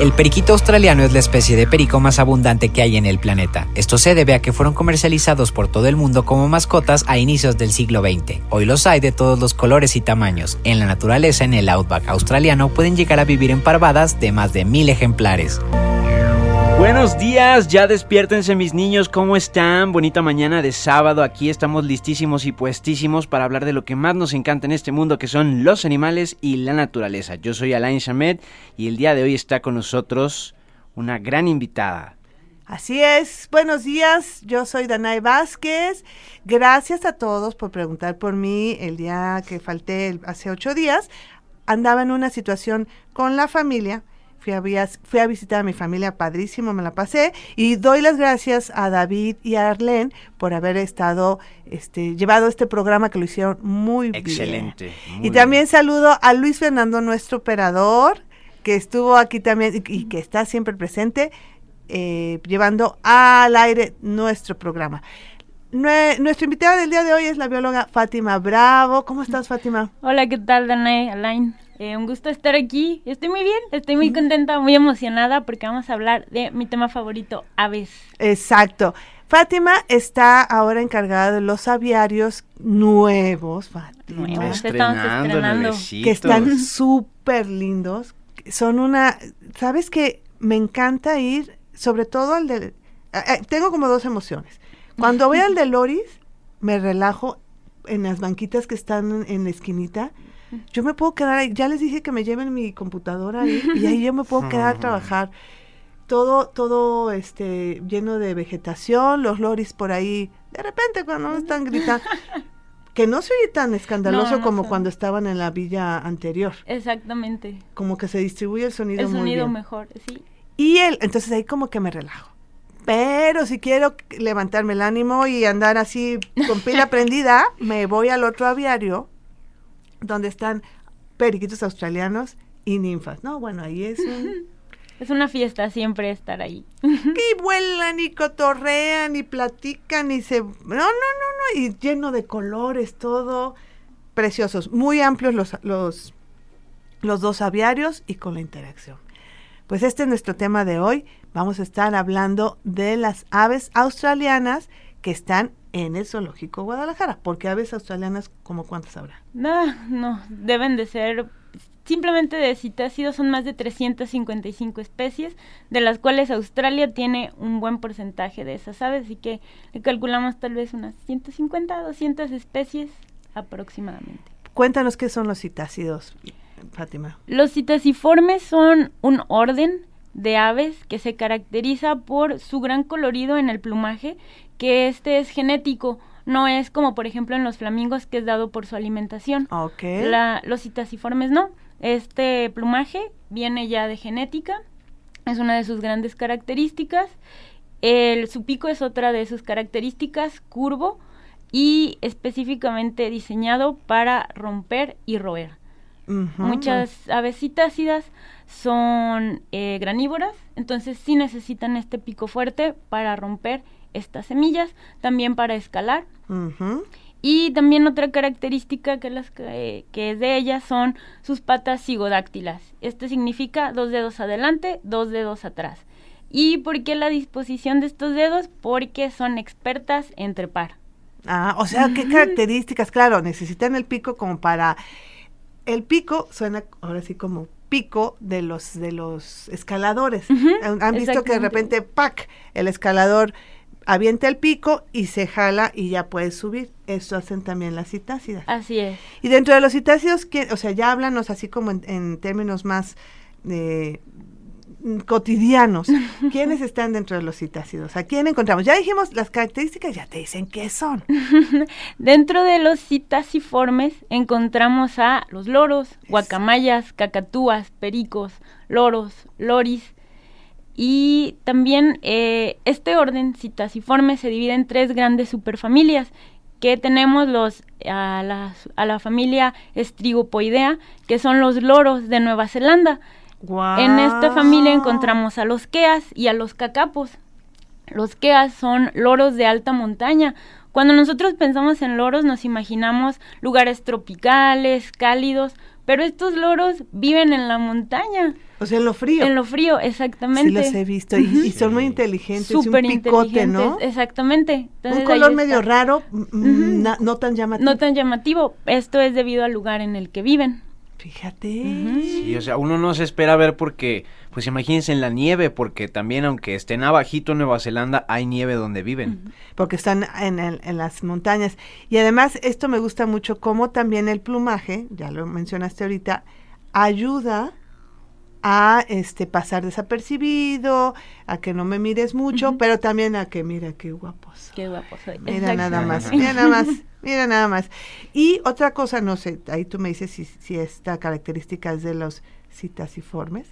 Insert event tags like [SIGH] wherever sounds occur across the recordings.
El periquito australiano es la especie de perico más abundante que hay en el planeta. Esto se debe a que fueron comercializados por todo el mundo como mascotas a inicios del siglo XX. Hoy los hay de todos los colores y tamaños. En la naturaleza, en el outback australiano, pueden llegar a vivir en parvadas de más de mil ejemplares. Buenos días, ya despiértense mis niños, ¿cómo están? Bonita mañana de sábado, aquí estamos listísimos y puestísimos para hablar de lo que más nos encanta en este mundo, que son los animales y la naturaleza. Yo soy Alain Chamet y el día de hoy está con nosotros una gran invitada. Así es, buenos días, yo soy Danae Vázquez. Gracias a todos por preguntar por mí el día que falté hace ocho días. Andaba en una situación con la familia Fui a, fui a, visitar a mi familia, padrísimo, me la pasé. Y doy las gracias a David y a Arlene por haber estado, este, llevado este programa que lo hicieron muy Excelente, bien. Excelente. Y también saludo a Luis Fernando, nuestro operador, que estuvo aquí también y, que está siempre presente, eh, llevando al aire nuestro programa. Nuestra invitada del día de hoy es la bióloga Fátima Bravo. ¿Cómo estás, Fátima? Hola, ¿qué tal, Danae, Alain? Eh, un gusto estar aquí. Estoy muy bien, estoy muy contenta, muy emocionada porque vamos a hablar de mi tema favorito, aves. Exacto. Fátima está ahora encargada de los aviarios nuevos, Fátima. Nuevos, estrenando. Que están súper lindos. Son una, ¿sabes qué? Me encanta ir, sobre todo al de... Eh, eh, tengo como dos emociones. Cuando voy al de Loris, me relajo en las banquitas que están en la esquinita yo me puedo quedar ahí, ya les dije que me lleven mi computadora ahí, y ahí yo me puedo [LAUGHS] quedar a trabajar. Todo, todo este, lleno de vegetación, los loris por ahí, de repente cuando no están gritando, [LAUGHS] que no se oye tan escandaloso como cuando estaban en la villa anterior. Exactamente. Como que se distribuye el sonido el sonido mejor, sí. Y él, entonces ahí como que me relajo. Pero si quiero levantarme el ánimo y andar así con pila [LAUGHS] prendida, me voy al otro aviario donde están periquitos australianos y ninfas. No, bueno, ahí es [LAUGHS] Es una fiesta siempre estar ahí. [LAUGHS] Y vuelan y cotorrean y platican y se... No, no, no, no, y lleno de colores, todo. Preciosos, muy amplios los, los, los dos aviarios y con la interacción. Pues este es nuestro tema de hoy. Vamos a estar hablando de las aves australianas que están en el zoológico Guadalajara, porque aves australianas, ¿como cuántas habrá? No, no, deben de ser, simplemente de citácidos son más de 355 especies, de las cuales Australia tiene un buen porcentaje de esas aves, así que le calculamos tal vez unas 150, 200 especies aproximadamente. Cuéntanos qué son los citácidos, Fátima. Los citaciformes son un orden de aves que se caracteriza por su gran colorido en el plumaje que este es genético, no es como por ejemplo en los flamingos que es dado por su alimentación. Okay. La, los citasiformes no. Este plumaje viene ya de genética, es una de sus grandes características. El, su pico es otra de sus características, curvo y específicamente diseñado para romper y roer. Muchas aves citácidas son eh, granívoras, entonces sí necesitan este pico fuerte para romper estas semillas, también para escalar. Y también otra característica que, las, que es de ellas son sus patas cigodáctilas. Esto significa dos dedos adelante, dos dedos atrás. ¿Y por qué la disposición de estos dedos? Porque son expertas en trepar. Ah, o sea, ¿qué características? Claro, necesitan el pico como para... El pico suena ahora sí como pico de los de los escaladores. Han visto que de repente, ¡pac! El escalador avienta el pico y se jala y ya puedes subir. Esto hacen también las citácidas. Así es. Y dentro de los citácidos, o sea, ya háblanos así como en, términos más eh, cotidianos. ¿Quiénes están dentro de los citácidos? ¿A quién encontramos? Ya dijimos las características, ya te dicen qué son. [LAUGHS] dentro de los citaciformes encontramos a los loros, guacamayas, cacatúas, pericos, loros, loris, Y también eh, este orden citasiforme se divide en tres grandes superfamilias, que tenemos los a la, a la familia Estrigopoidea, que son los loros de Nueva Zelanda. En esta familia encontramos a los queas y a los cacapos. Los queas son loros de alta montaña. Cuando nosotros pensamos en loros nos imaginamos lugares tropicales, cálidos, pero estos loros viven en la montaña. O sea, en lo frío. En lo frío, exactamente. Sí, los he visto. Y, son muy inteligentes. Súper picote, ¿no? Exactamente. un color medio raro, no tan llamativo. No tan llamativo. Esto es debido al lugar en el que viven. Fíjate. Sí, o sea, uno no se espera ver porque, pues imagínense en la nieve, porque también aunque estén abajito en Nueva Zelanda, hay nieve donde viven. Porque están en, en, las montañas. Y además, esto me gusta mucho, como también el plumaje, ya lo mencionaste ahorita, ayuda a este pasar desapercibido, a que no me mires mucho, pero también a que mira qué guapos. Qué guapos soy. Mira nada más, [LAUGHS] mira nada más, mira nada más. Y otra cosa, no sé, ahí tú me dices si, si esta característica es de los citasiformes,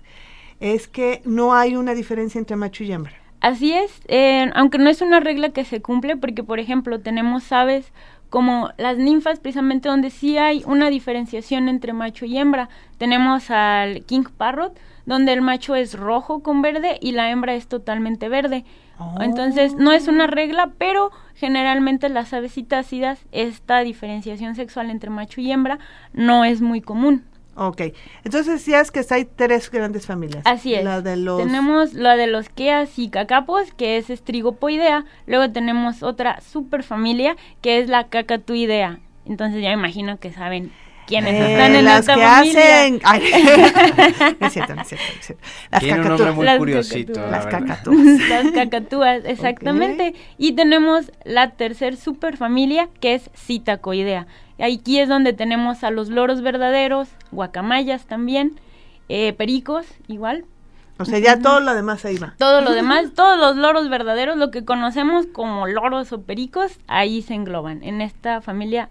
es que no hay una diferencia entre macho y hembra. Así es, eh, aunque no es una regla que se cumple, porque por ejemplo tenemos aves como las ninfas, precisamente donde sí hay una diferenciación entre macho y hembra. Tenemos al King Parrot, donde el macho es rojo con verde y la hembra es totalmente verde. Entonces, no es una regla, pero generalmente las aves citácidas, esta diferenciación sexual entre macho y hembra no es muy común. Ok, entonces decías que hay tres grandes familias. Así es. La de los... Tenemos la de los queas y cacapos, que es estrigopoidea. Luego tenemos otra superfamilia, que es la cacatuidea. Entonces ya me imagino que saben quiénes eh, están en las que hacen Ay, [LAUGHS] es cierto, no es cierto, es cierto. Las Tiene un nombre muy las curiosito las cacatúas. Las cacatúas exactamente. Y tenemos la tercer superfamilia que es citacoidea. Aquí es donde tenemos a los loros verdaderos, guacamayas también, eh, pericos igual. O sea, ya todo lo demás ahí va. Todo lo demás, todos los loros verdaderos, lo que conocemos como loros o pericos, ahí se engloban en esta familia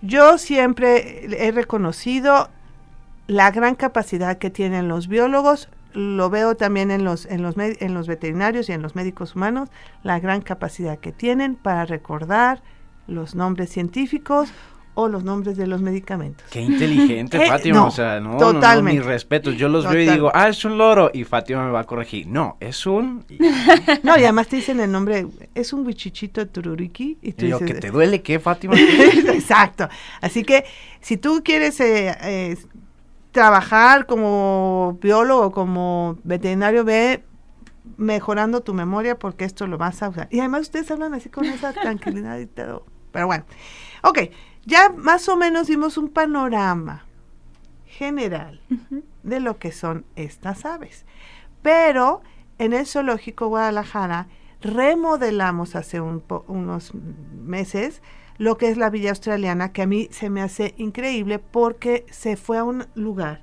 Yo siempre he reconocido la gran capacidad que tienen los biólogos, lo veo también en los, en los, en los veterinarios y en los médicos humanos, la gran capacidad que tienen para recordar, los nombres científicos o los nombres de los medicamentos. Qué inteligente, [LAUGHS] eh, Fátima. o sea, no, totalmente. mis respetos. Yo los veo y digo, ah, es un loro. Y Fátima me va a corregir. No, es un. [LAUGHS] no, y además te dicen el nombre, es un huichichito tururiki. Y tú dices, ¿que te duele qué, Fátima? [LAUGHS] Exacto. Así que si tú quieres eh, eh, trabajar como biólogo, como veterinario, ve mejorando tu memoria porque esto lo vas a usar. Y además ustedes hablan así con esa tranquilidad y todo. Pero bueno, ok, ya más o menos dimos un panorama general de lo que son estas aves. Pero en el Zoológico Guadalajara remodelamos hace unos meses lo que es la Villa Australiana, que a mí se me hace increíble porque se fue a un lugar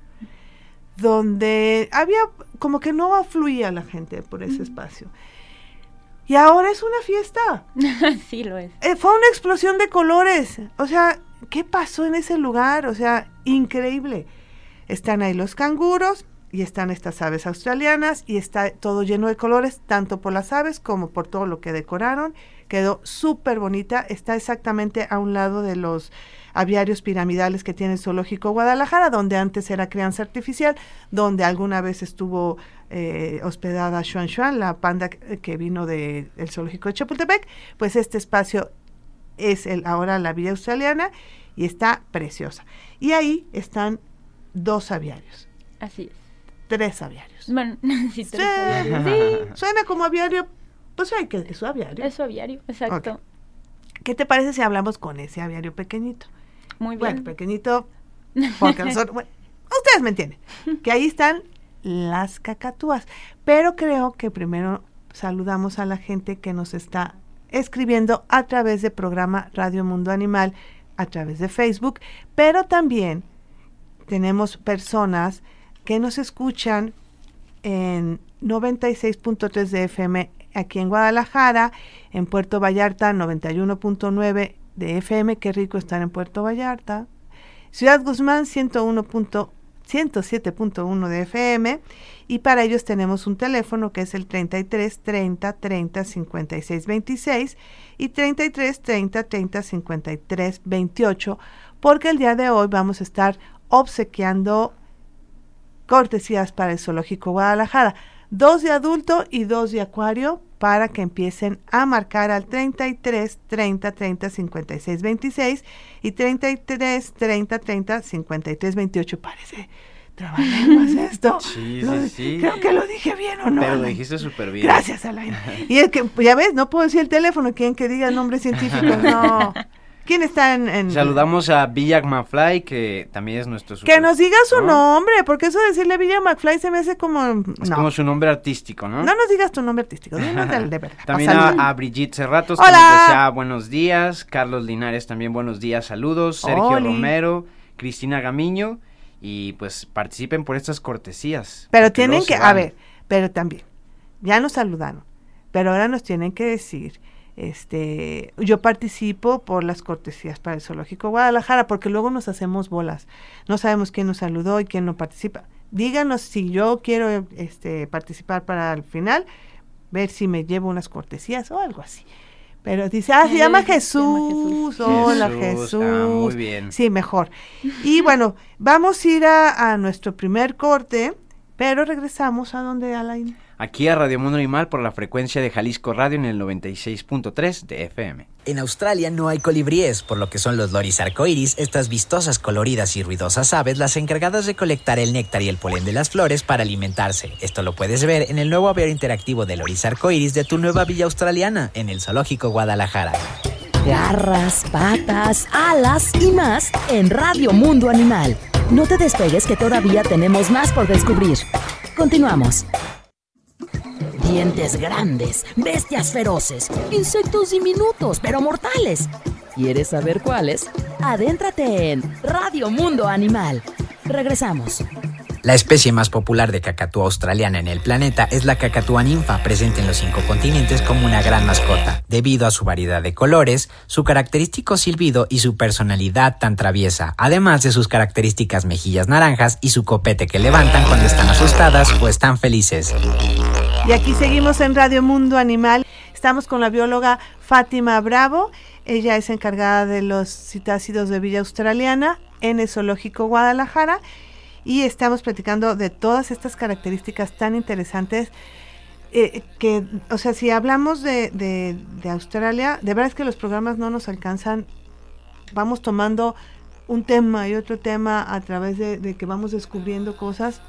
donde había como que no afluía la gente por ese espacio. Y ahora es una fiesta. [LAUGHS] sí, lo es. Eh, fue una explosión de colores. O sea, ¿qué pasó en ese lugar? O sea, increíble. Están ahí los canguros y están estas aves australianas y está todo lleno de colores, tanto por las aves como por todo lo que decoraron. Quedó súper bonita. Está exactamente a un lado de los aviarios piramidales que tiene el Zoológico Guadalajara, donde antes era crianza artificial, donde alguna vez estuvo eh, hospedada Xuan Xuan, la panda que vino del Zoológico de Chapultepec, pues este espacio es el, ahora la Villa Australiana y está preciosa. Y ahí están dos aviarios. Así es. Tres aviarios. Bueno, [LAUGHS] sí, tres aviarios. [LAUGHS] Suena como aviario, pues hay que, es su aviario. Es su aviario, exacto. ¿Qué te parece si hablamos con ese aviario pequeñito? Muy bien. Bueno, pequeñito, porque nosotros, [LAUGHS] ustedes me entienden, que ahí están las cacatúas. Pero creo que primero saludamos a la gente que nos está escribiendo a través del programa Radio Mundo Animal, a través de Facebook, pero también tenemos personas que nos escuchan en 96.3 de FM aquí en Guadalajara, en Puerto Vallarta 91.9 de FM, qué rico estar en Puerto Vallarta. Ciudad Guzmán 101. 107.1 de FM y para ellos tenemos un teléfono que es el 33 30 30 56 26 y 33 30 30 53 28 porque el día de hoy vamos a estar obsequiando cortesías para el Zoológico Guadalajara, dos de adulto y dos de acuario para que empiecen a marcar al 33 30 30 56 26 y 33 30 30 53 28 parece trabajar [LAUGHS] esto. Sí, sí, sí. Creo que lo dije bien o no. Pero lo dijiste súper bien. Gracias, Alain. y es que, ya ves, no puedo decir el teléfono, quieren que diga el nombre científico, [LAUGHS] no. ¿Quién está en, Saludamos a Villa McFly, que también es nuestro... que nos diga su nombre, porque eso de decirle Villa McFly se me hace como... Es como su nombre artístico, ¿no? No nos digas tu nombre artístico, [LAUGHS] de, verdad. También a, Brigitte Cerratos, que nos desea buenos días. Carlos Linares también buenos días, saludos. Sergio Romero, Cristina Gamiño, y pues participen por estas cortesías. Pero tienen que, a ver, pero también, ya nos saludaron, pero ahora nos tienen que decir este, yo participo por las cortesías para el Zoológico Guadalajara, porque luego nos hacemos bolas. No sabemos quién nos saludó y quién no participa. Díganos si yo quiero este, participar para el final, ver si me llevo unas cortesías o algo así. Pero dice, ah, se llama Jesús. Hola, Jesús. Ah, muy bien. Sí, mejor. Y bueno, vamos a ir a, a nuestro primer corte, pero regresamos a donde Alain aquí a Radio Mundo Animal por la frecuencia de Jalisco Radio en el 96.3 de FM. En Australia no hay colibríes, por lo que son los loris arcoiris, estas vistosas, coloridas y ruidosas aves, las encargadas de colectar el néctar y el polen de las flores para alimentarse. Esto lo puedes ver en el nuevo aviario interactivo de loris arcoiris de tu nueva villa australiana, en el Zoológico Guadalajara. Garras, patas, alas y más en Radio Mundo Animal. No te despegues que todavía tenemos más por descubrir. Continuamos dientes grandes, bestias feroces, insectos diminutos pero mortales. ¿Quieres saber cuáles? Adéntrate en Radio Mundo Animal. Regresamos. La especie más popular de cacatúa australiana en el planeta es la cacatúa ninfa, presente en los cinco continentes como una gran mascota, debido a su variedad de colores, su característico silbido y su personalidad tan traviesa, además de sus características mejillas naranjas y su copete que levantan cuando están asustadas o están felices. Y aquí seguimos en Radio Mundo Animal. Estamos con la bióloga Fátima Bravo. Ella es encargada de los citácidos de Villa Australiana en el Zoológico Guadalajara y estamos platicando de todas estas características tan interesantes eh, que, o sea, si hablamos de, de, Australia, de verdad es que los programas no nos alcanzan, vamos tomando un tema y otro tema a través de, que vamos descubriendo cosas.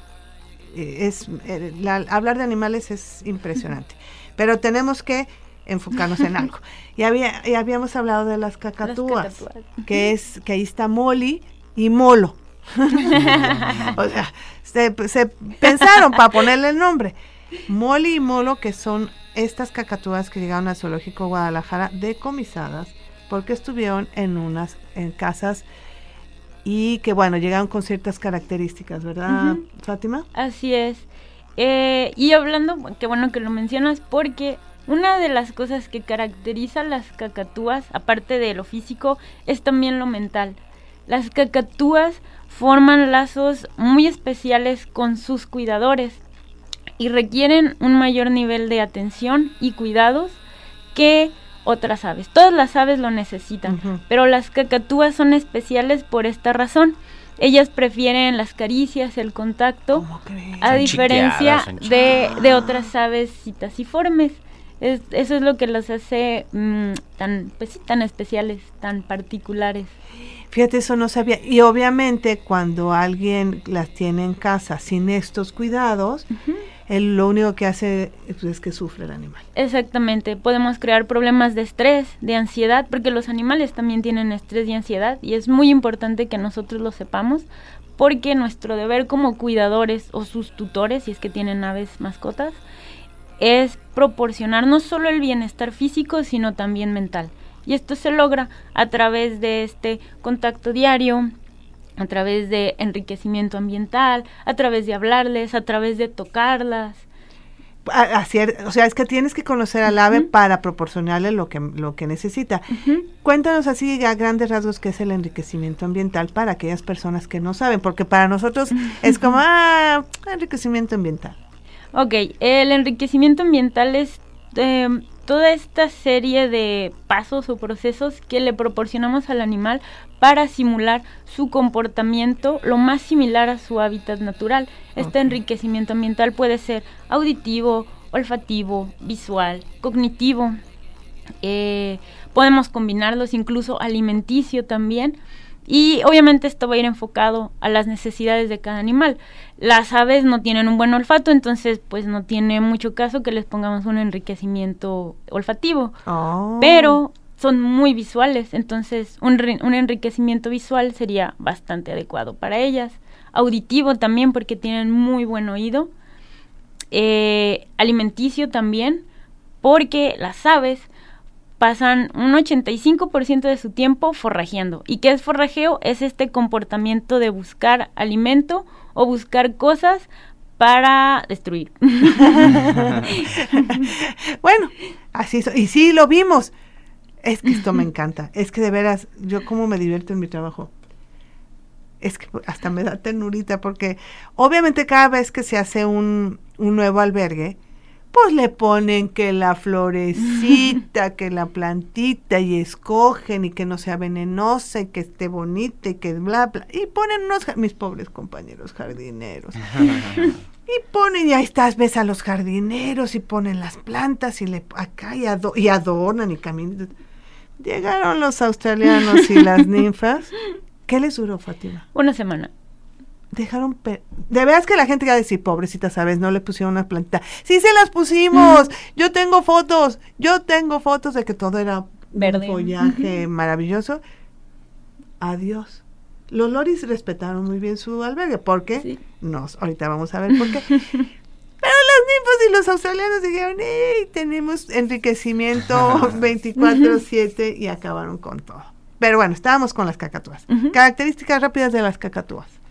Eh, es eh, hablar de animales es impresionante, [LAUGHS] pero tenemos que enfocarnos en algo. [LAUGHS] Y, había, y habíamos hablado de las cacatúas, que es que ahí está Molly y Molo. [LAUGHS] o sea, se, pensaron para ponerle el nombre. Molly y Molo, que son estas cacatúas que llegaron al Zoológico Guadalajara decomisadas, porque estuvieron en unas en casas y que, bueno, llegaron con ciertas características, ¿verdad, Fátima? Así es. Eh, y hablando, qué bueno que lo mencionas, porque una de las cosas que caracteriza a las cacatúas, aparte de lo físico, es también lo mental. Las cacatúas forman lazos muy especiales con sus cuidadores y requieren un mayor nivel de atención y cuidados que otras aves. Todas las aves lo necesitan, pero las cacatúas son especiales por esta razón. Ellas prefieren las caricias, el contacto, a diferencia de, otras aves citasiformes. eso es lo que las hace mm, tan, pues, tan especiales, tan particulares. Fíjate, eso no sabía. Y obviamente cuando alguien las tiene en casa sin estos cuidados, él lo único que hace es que sufre el animal. Exactamente. Podemos crear problemas de estrés, de ansiedad, porque los animales también tienen estrés y ansiedad y es muy importante que nosotros lo sepamos porque nuestro deber como cuidadores o sus tutores, si es que tienen aves mascotas, es proporcionar no solo el bienestar físico, sino también mental. Y esto se logra a través de este contacto diario, a través de enriquecimiento ambiental, a través de hablarles, a través de tocarlas. o sea, es que tienes que conocer al ave para proporcionarle lo que, lo que necesita. Cuéntanos así a grandes rasgos qué es el enriquecimiento ambiental para aquellas personas que no saben, porque para nosotros es como, ah, enriquecimiento ambiental. Ok, el enriquecimiento ambiental es eh, toda esta serie de pasos o procesos que le proporcionamos al animal para simular su comportamiento lo más similar a su hábitat natural. Este enriquecimiento ambiental puede ser auditivo, olfativo, visual, cognitivo. Eh, podemos combinarlos incluso alimenticio también. Y obviamente esto va a ir enfocado a las necesidades de cada animal. Las aves no tienen un buen olfato, entonces pues no tiene mucho caso que les pongamos un enriquecimiento olfativo. Oh. Pero son muy visuales, entonces un, un, enriquecimiento visual sería bastante adecuado para ellas. Auditivo también porque tienen muy buen oído. Eh, alimenticio también porque las aves pasan un 85% de su tiempo forrajeando. ¿Y qué es forrajeo? Es este comportamiento de buscar alimento o buscar cosas para destruir. [LAUGHS] bueno, así es. Y sí, lo vimos. Es que esto me encanta. Es que de veras, yo como me divierto en mi trabajo. Es que hasta me da ternurita porque obviamente cada vez que se hace un, un nuevo albergue, pues le ponen que la florecita, [LAUGHS] que la plantita y escogen y que no sea venenosa y que esté bonita y que bla bla y ponen unos mis pobres compañeros jardineros. [LAUGHS] y ponen y ahí estás, ves a los jardineros y ponen las plantas y le acá y, y adornan y caminan. Llegaron los australianos y las ninfas. ¿Qué les duró, Fátima? Una semana dejaron de veras que la gente iba a decir pobrecita sabes no le pusieron una plantita sí se las pusimos. Yo tengo fotos. Yo tengo fotos de que todo era verde. un follaje maravilloso. Adiós. Los loris respetaron muy bien su albergue porque sí. nos ahorita vamos a ver por qué. [LAUGHS] Pero las ninfas y los australianos dijeron hey, tenemos enriquecimiento [LAUGHS] 24/7 y acabaron con todo pero bueno estábamos con las cacatúas. Características rápidas de las cacatúas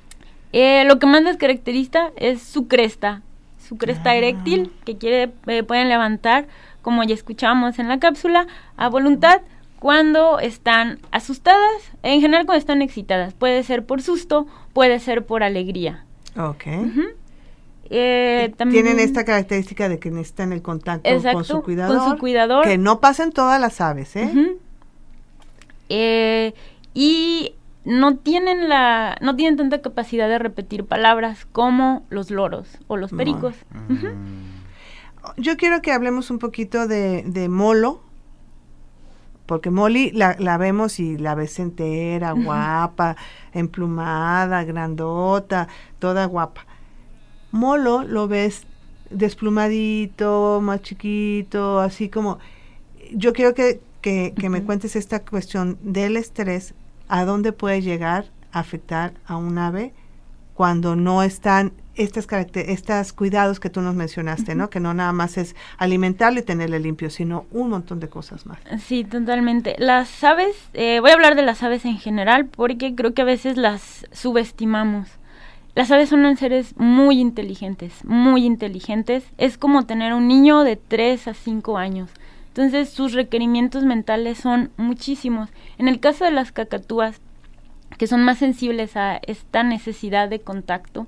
eh, lo que más les caracteriza es su cresta, su cresta ah. eréctil, que quiere, eh, pueden levantar, como ya escuchamos en la cápsula, a voluntad cuando están asustadas, en general cuando están excitadas. Puede ser por susto, puede ser por alegría. Ok. Eh, Tienen esta característica de que necesitan el contacto con, su cuidador, con su cuidador. Que no pasen todas las aves, ¿eh? eh y no tienen la no tienen tanta capacidad de repetir palabras como los loros o los pericos. Yo quiero que hablemos un poquito de, de Molo, porque Molly la, la, vemos y la ves entera, guapa, emplumada, grandota, toda guapa. Molo lo ves desplumadito, más chiquito, así como... Yo quiero que, que, que me cuentes esta cuestión del estrés a dónde puede llegar a afectar a un ave cuando no están estas estos cuidados que tú nos mencionaste, ¿no? Que no nada más es alimentarle y tenerle limpio, sino un montón de cosas más. Sí, totalmente. Las aves, eh, voy a hablar de las aves en general porque creo que a veces las subestimamos. Las aves son seres muy inteligentes, muy inteligentes. Es como tener un niño de 3 a 5 años. Entonces sus requerimientos mentales son muchísimos. En el caso de las cacatúas, que son más sensibles a esta necesidad de contacto,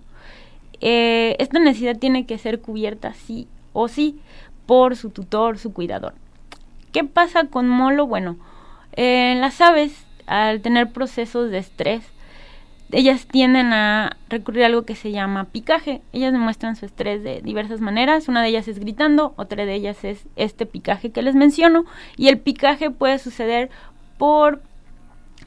eh, esta necesidad tiene que ser cubierta sí o sí por su tutor, su cuidador. ¿Qué pasa con Molo? Bueno, eh, las aves, al tener procesos de estrés, ellas tienden a recurrir a algo que se llama picaje. Ellas demuestran su estrés de diversas maneras. Una de ellas es gritando, otra de ellas es este picaje que les menciono. Y el picaje puede suceder por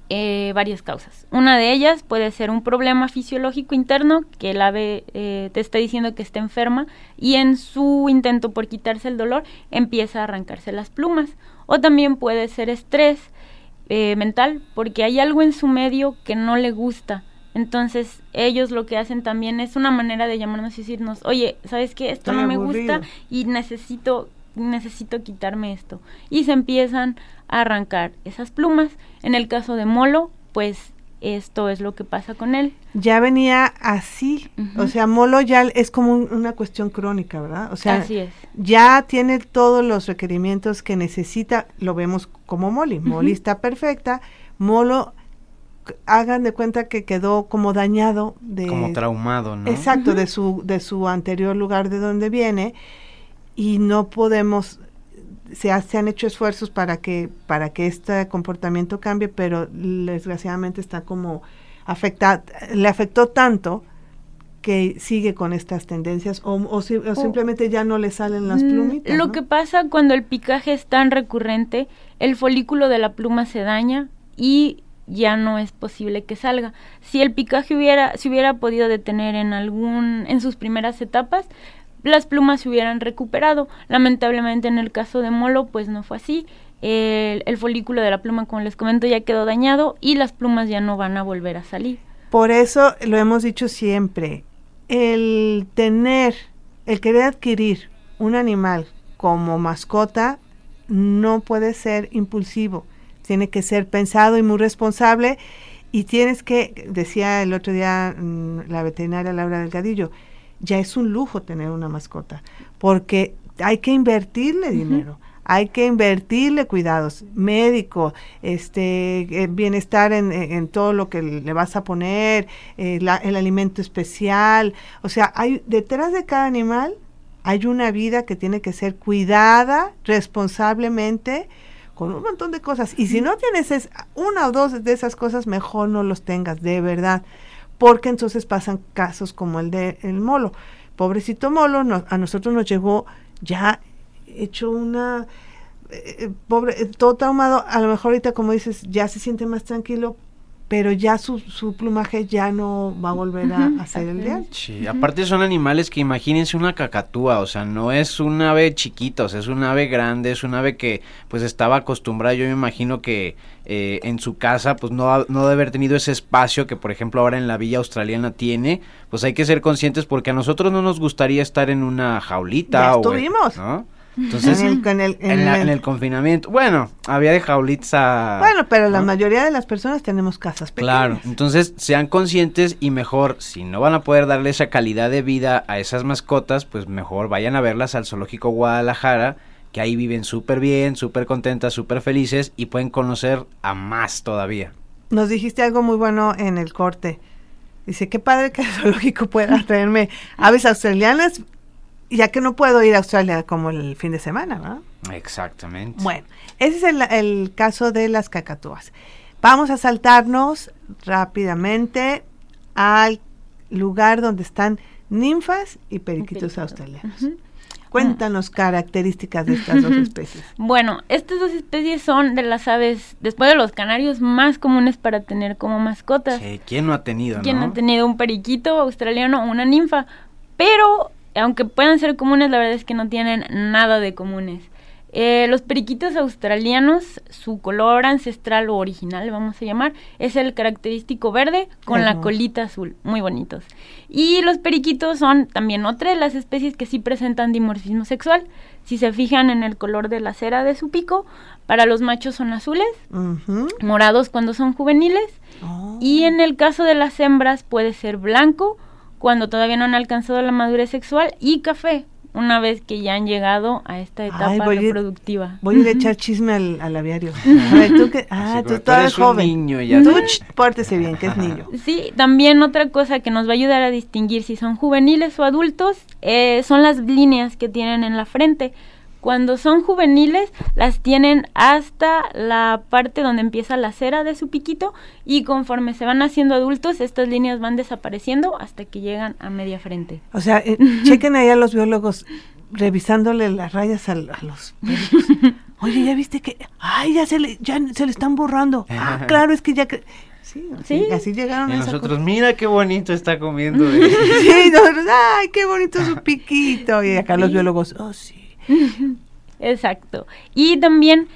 eh, varias causas. Una de ellas puede ser un problema fisiológico interno, que el ave eh, te está diciendo que está enferma y en su intento por quitarse el dolor empieza a arrancarse las plumas. O también puede ser estrés eh, mental, porque hay algo en su medio que no le gusta entonces, ellos lo que hacen también es una manera de llamarnos y decirnos, oye, ¿sabes qué? Esto no me gusta y necesito, necesito quitarme esto. Y se empiezan a arrancar esas plumas. En el caso de Molo, pues esto es lo que pasa con él. Ya venía así, o sea, Molo ya es como un- una cuestión crónica, ¿verdad? O sea, Así es. ya tiene todos los requerimientos que necesita, lo vemos como Molly. Molly Ujú. está perfecta, Molo, hagan de cuenta que quedó como dañado de... Como traumado, ¿no? Exacto, de su de su anterior lugar de donde viene y no podemos se, ha- se han hecho esfuerzos para que para que este comportamiento cambie, pero desgraciadamente está como afecta le afectó tanto que sigue con estas tendencias o, o si- o simplemente ya no le salen las Mm, plumitas. Lo ¿no? que pasa cuando el picaje es tan recurrente, el folículo de la pluma se daña y ya no es posible que salga. Si el picaje hubiera, se hubiera podido detener en algún, en sus primeras etapas, las plumas se hubieran recuperado. Lamentablemente en el caso de Molo, pues no fue así. El, el folículo de la pluma, como les comento, ya quedó dañado y las plumas ya no van a volver a salir. Por eso lo hemos dicho siempre, el tener, el querer adquirir un animal como mascota no puede ser impulsivo, tiene que ser pensado y muy responsable y tienes que, decía el otro día mm, la veterinaria Laura Delgadillo, ya es un lujo tener una mascota, porque hay que invertirle dinero. Hay que invertirle cuidados, médico, este, eh, bienestar en, en- en todo lo que le vas a poner, eh, la- el alimento especial. O sea, hay detrás de cada animal hay una vida que tiene que ser cuidada responsablemente con un montón de cosas. Y si no tienes es- una o dos de esas cosas, mejor no los tengas, de verdad. Porque entonces pasan casos como el de el molo. Pobrecito molo, a nosotros nos llegó ya hecho una eh, eh, pobre, eh, todo traumado, a lo mejor ahorita como dices, ya se siente más tranquilo, pero ya su, su plumaje ya no va a volver a, ser el de antes. Sí, aparte son animales que imagínense una cacatúa, o sea, no es un ave chiquita, o sea, es un ave grande, es un ave que pues estaba acostumbrada, yo me imagino que eh, en su casa pues no, ha- no debe haber tenido ese espacio que por ejemplo ahora en la villa australiana tiene, pues hay que ser conscientes porque a nosotros no nos gustaría estar en una jaulita Ya o estuvimos. ¿no? Entonces, En el- en el- en en, la- el- en el confinamiento, bueno, había de jaulitas a... Bueno, pero la ¿no? mayoría de las personas tenemos casas pequeñas. Claro, entonces sean conscientes y mejor, si no van a poder darle esa calidad de vida a esas mascotas, pues mejor vayan a verlas al Zoológico Guadalajara, que ahí viven súper bien, súper contentas, súper felices y pueden conocer a más todavía. Nos dijiste algo muy bueno en el corte. Dice, qué padre que el [LAUGHS] zoológico pueda traerme aves australianas, ya que no puedo ir a Australia como el fin de semana, ¿no? Exactamente. Bueno, ese es el, el caso de las cacatúas. Vamos a saltarnos rápidamente al lugar donde están ninfas y periquitos Periquito. australianos. Ujú. Cuéntanos características de estas dos [LAUGHS] especies. Bueno, estas dos especies son de las aves, después de los canarios, más comunes para tener como mascotas. Sí, ¿Quién no ha tenido, ¿Quién no? ha tenido un periquito australiano o una ninfa? Pero, aunque puedan ser comunes, la verdad es que no tienen nada de comunes. Eh, los periquitos australianos, su color ancestral o original, vamos a llamar, es el característico verde con la colita azul, muy bonitos. Y los periquitos son también otra de las especies que sí presentan dimorfismo sexual. Si se fijan en el color de la cera de su pico, para los machos son azules, morados cuando son juveniles Oh. y en el caso de las hembras puede ser blanco cuando todavía no han alcanzado la madurez sexual y café una vez que ya han llegado a esta etapa Ay, voy ir- reproductiva. Voy a ir a [LAUGHS] echar chisme al, al aviario. A ver, tú que... Ah, tú eres un joven. niño ya Tú pórtese bien, que es niño. Sí, también otra cosa que nos va a ayudar a distinguir si son juveniles o adultos eh, son las líneas que tienen en la frente. Cuando son juveniles, las tienen hasta la parte donde empieza la cera de su piquito y conforme se van haciendo adultos, estas líneas van desapareciendo hasta que llegan a media frente. O sea, eh, [LAUGHS] chequen ahí a los biólogos revisándole las rayas a, los pericos. Oye, ¿ya viste que? Ay, ya se le, ya se le están borrando. Ah, claro, es que ya... que- Sí, así, Sí. así llegaron Y a nosotros, mira qué bonito está comiendo. [LAUGHS] [LAUGHS] Sí, nosotros, ay, qué bonito su piquito. Y acá los biólogos, oh, sí. [LAUGHS] Exacto. Y también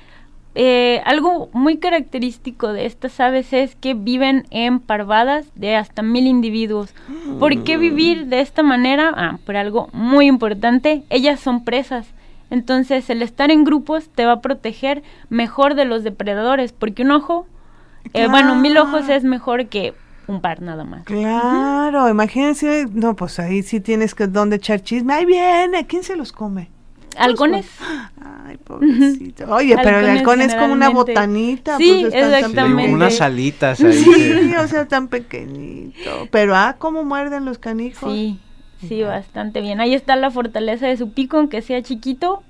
eh, algo muy característico de estas aves es que viven en parvadas de hasta mil individuos. ¿Por qué vivir de esta manera? Ah, por algo muy importante, ellas son presas. Entonces el estar en grupos te va a proteger mejor de los depredadores, porque un ojo Eh, bueno, mil ojos es mejor que un par nada más. Claro, imagínense, no, pues ahí sí tienes que donde echar chisme. Ahí viene, ¿quién se los come? Halcones. Ay, pobrecito. Oye, pero el halcón es como una botanita. Sí, pues, exactamente. Sí, unas alitas ahí. Sí, [LAUGHS] o sea, tan pequeñito. Pero, ah, cómo muerden los canijos. Sí, sí, bastante bien. Ahí está la fortaleza de su pico, aunque sea chiquito,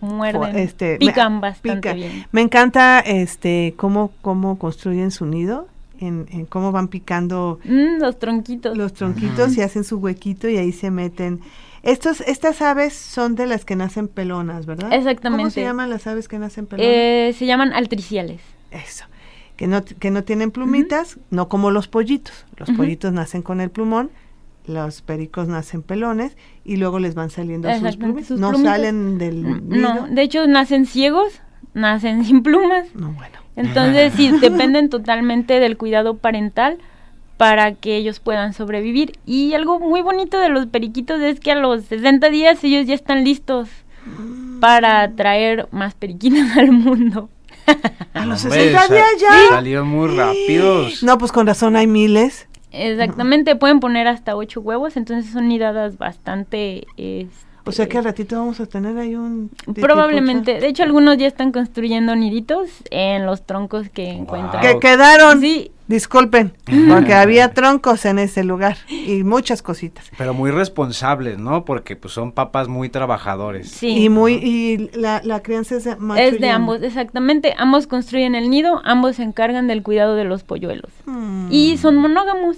muerden, Este, me- pican bastante pica. bien. Me encanta este cómo, cómo construyen su nido, en, en cómo van picando Mm, los tronquitos. los tronquitos y hacen su huequito y ahí se meten. Estos, estas aves son de las que nacen pelonas, ¿verdad? ¿Cómo Exactamente. se llaman las aves que nacen pelonas? Eh, se llaman altriciales. Eso. Que no, que no tienen plumitas, no como los pollitos. Los pollitos nacen con el plumón, los pericos nacen pelones y luego les van saliendo sus sus no plumitas. salen del Mm, nido. No, de hecho nacen ciegos, nacen sin plumas. No, bueno. Entonces sí, [LAUGHS] dependen totalmente del cuidado parental para que ellos puedan sobrevivir. Y algo muy bonito de los periquitos es que a los 60 días ellos ya están listos para traer más periquitos [LAUGHS] al mundo. A los Hombre, 60 sa- días ya. Salieron muy rápidos. No, pues con razón hay miles. Exactamente, pueden poner hasta ocho huevos, entonces son nidadas bastante... este, O sea que al ratito vamos a tener ahí un... Probablemente, de hecho algunos ya están construyendo niditos en los troncos que encuentran. Que quedaron. Sí, Disculpen, porque había troncos en ese lugar y muchas cositas. Pero muy responsables, ¿no? Porque pues son papas muy trabajadores. sí. Y muy y la, la crianza es de macho es de ambos, exactamente. Ambos construyen el nido, ambos se encargan del cuidado de los polluelos. Mm. Y son monógamos.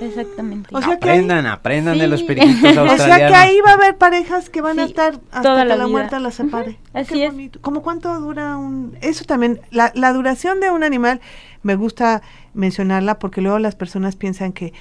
Exactamente. O sea que ahí- aprendan, aprendan de Sí. los periquitos [LAUGHS] O sea que ahí va a haber parejas que van a Sí, estar hasta toda que la vida. muerte las separe. Así Qué es. bonito. ¿Cómo cuánto dura un...? Eso también, la, la duración de un animal, me gusta mencionarla porque luego las personas piensan que,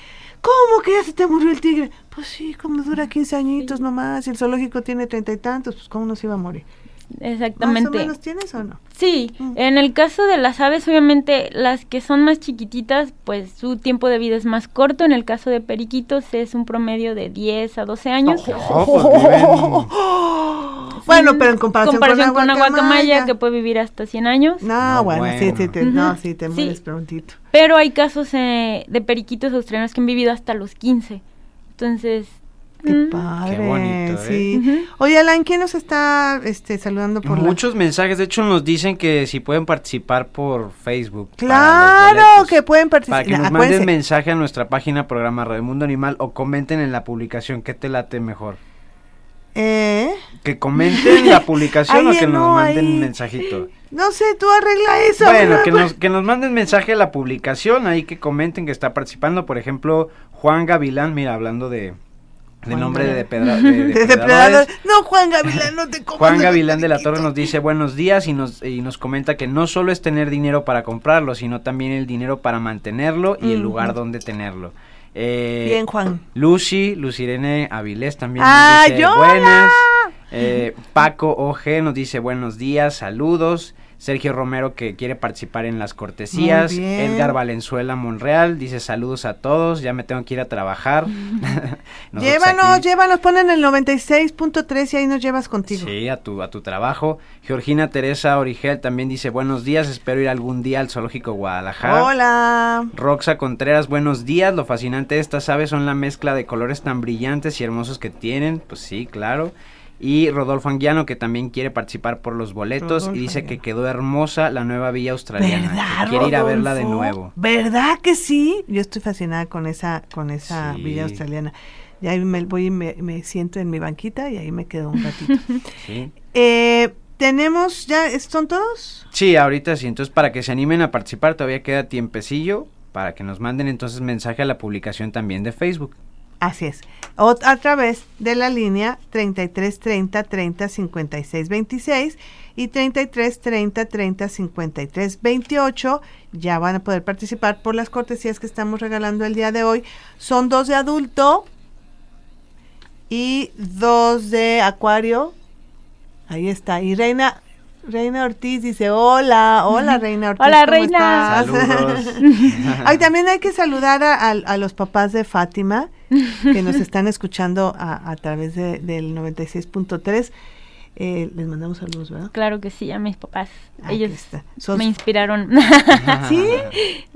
¿cómo que ya se te murió el tigre? Pues sí, como dura 15 añitos nomás, y el zoológico tiene treinta y tantos, pues ¿cómo no se iba a morir? ¿Más o Exactamente. menos tienes o no? Sí, Mm. en el caso de las aves, obviamente las que son más chiquititas, pues su tiempo de vida es más corto. En el caso de periquitos es un promedio de 10 a 12 años. Oh, pues [LAUGHS] Bueno, pero en comparación, comparación con, una Aguacamaya, que puede vivir hasta 100 años. No, No, bueno, sí, bueno. sí, te, no, Ujú. sí, te Sí. mueres prontito. Pero hay casos eh, de periquitos australianos que han vivido hasta los 15. Entonces, Qué mm, padre, bonito, ¿eh? sí. Oye, Alan, ¿quién nos está este, saludando por la- Muchos mensajes, de hecho nos dicen que si pueden participar por Facebook. Claro, boletos. que pueden participar. Para que nos Acuérdense, manden mensaje a nuestra página programa Radio Mundo Animal o comenten en la publicación que te late mejor. ¿eh? Que comenten la publicación [LAUGHS] o que no, nos manden ahí. mensajito. No sé, tú arregla eso. Bueno, que nos, que nos manden mensaje a la publicación, ahí que comenten que está participando. Por ejemplo, Juan Gavilán, mira, hablando de, de nombre de, depredador- de depredadores. [LAUGHS] No, Juan Gavilán, no te comas Juan Gavilán de la Torre nos dice buenos días y nos, y nos comenta que no solo es tener dinero para comprarlo, sino también el dinero para mantenerlo y el lugar donde tenerlo. Eh, Bien, Juan. Lucy, Lucirene Avilés también ¡Ah, nos dice Yola! buenas. Eh, Paco OG nos dice buenos días, saludos. Sergio Romero que quiere participar en las cortesías. Edgar Valenzuela Monreal dice saludos a todos, ya me tengo que ir a trabajar. [LAUGHS] Llévanos, aquí- llévanos, ponen el 96.3 y ahí nos llevas contigo. Sí, a tu, a tu trabajo. Georgina Teresa Origel también dice buenos días, espero ir algún día al Zoológico Guadalajara. Hola. Roxa Contreras, buenos días. Lo fascinante de estas aves son la mezcla de colores tan brillantes y hermosos que tienen. Pues sí, claro. Y Rodolfo Anguiano, que también quiere participar por los boletos Rodolfo y dice que quedó hermosa la nueva villa australiana. ¿Verdad, que quiere ir a verla de nuevo. ¿Verdad que sí? Yo estoy fascinada con esa, con esa Sí. villa australiana. Ya ahí me voy y me, me siento en mi banquita y ahí me quedo un ratito. [LAUGHS] Sí. eh, tenemos ya, ¿son todos? Sí, ahorita sí. Entonces, para que se animen a participar, todavía queda tiempecillo para que nos manden entonces mensaje a la publicación también de Facebook. Así es. O a través de la línea 33 30 30 56 26 y 33 30 30 53 28. Ya van a poder participar por las cortesías que estamos regalando el día de hoy. Son dos de adulto y dos de acuario. Ahí está. Y Reina Reina Ortiz dice, hola, hola Reina Ortiz. Hola, ¿cómo Reina. estás?" Saludos. [LAUGHS] Ay, también hay que saludar a, a- a los papás de Fátima [LAUGHS] que nos están escuchando a, a través de- del 96.3. Eh, les mandamos saludos, ¿verdad? Claro que sí, a mis papás. Aquí Ellos me inspiraron. [LAUGHS] [LAUGHS] ¿Sí?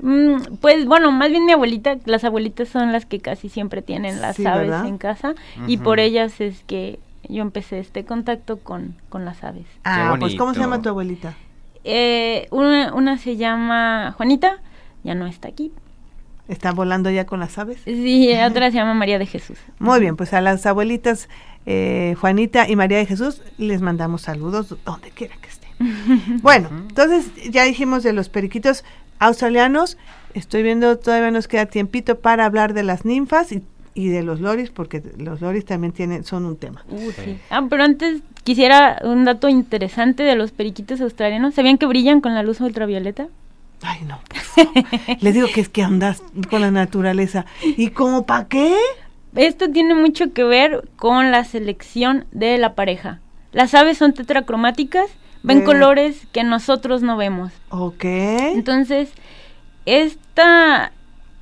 Mm, pues bueno, más bien mi abuelita, las abuelitas son las que casi siempre tienen las Sí, aves ¿verdad? en casa y por ellas es que yo empecé este contacto con, con las aves. Ah, pues ¿cómo se llama tu abuelita? Eh, una, una se llama Juanita, ya no está aquí. ¿Está volando ya con las aves? Sí, [LAUGHS] otra se llama María de Jesús. Muy bien, pues a las abuelitas eh, Juanita y María de Jesús les mandamos saludos donde quiera que estén. [LAUGHS] Bueno, entonces ya dijimos de los periquitos australianos. Estoy viendo, todavía nos queda tiempito para hablar de las ninfas y, y de los loris, porque los loris también tienen, son un tema. Uh, sí. Ah, pero antes quisiera un dato interesante de los periquitos australianos. ¿Sabían que brillan con la luz ultravioleta? Ay, no. favor. Les digo que es que andas con la naturaleza. ¿Y cómo para qué? Esto tiene mucho que ver con la selección de la pareja. Las aves son tetracromáticas, ven Ve. colores que nosotros no vemos. Ok. Entonces, esta,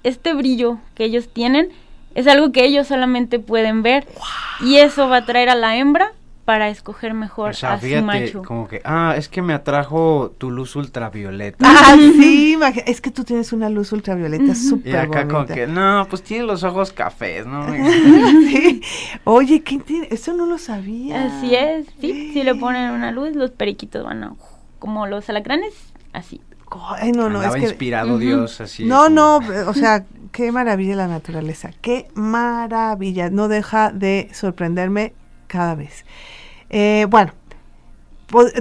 este brillo que ellos tienen es algo que ellos solamente pueden ver y eso va a atraer a la hembra para escoger mejor O sea, a su fíjate, macho. como que, ah, es que me atrajo tu luz ultravioleta. Ah, [LAUGHS] sí, es que tú tienes una luz ultravioleta Y súper acá como bonita. que, no, pues tiene los ojos cafés, ¿no? [LAUGHS] Sí. Oye, ¿qué eso no lo sabía. Así es, sí, si le ponen una luz, los periquitos van a, como los alacranes, así. Ay, no, no, es Andaba que... inspirado. Dios así. No, como- no, o sea, qué maravilla la naturaleza, qué maravilla, no deja de sorprenderme cada vez. Eh, bueno, pues,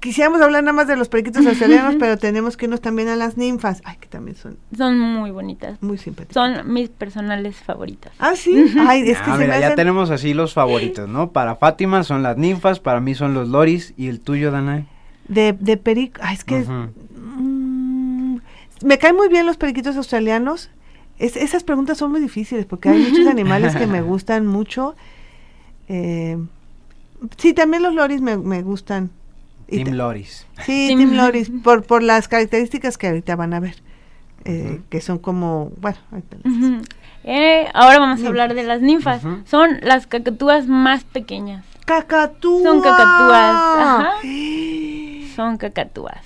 quisiéramos hablar nada más de los periquitos [LAUGHS] australianos, pero tenemos que irnos también a las ninfas, ay, que también son Son muy bonitas. muy simpáticas. Son mis personales favoritas. Ah, sí, [LAUGHS] ay, es que Ah, se mira, me ya tenemos así los favoritos, ¿no? Para Fátima son las ninfas, para mí son los loris y el tuyo, Danae. de, de perico, ay, es que... Mm, me caen muy bien los periquitos australianos. Es- esas preguntas son muy difíciles porque hay muchos [LAUGHS] animales que me gustan mucho. Eh, sí, también los loris me, me gustan. Ta- Loris. Sí, Team Loris, por, por las características que ahorita van a ver. eh, que son como, bueno, ahorita. Ujú. Eh, ahora vamos Ninfas. a hablar de las ninfas. Son las cacatúas más pequeñas. ¡Cacatúa! Son cacatúas, ajá. [GASPS] Son cacatúas.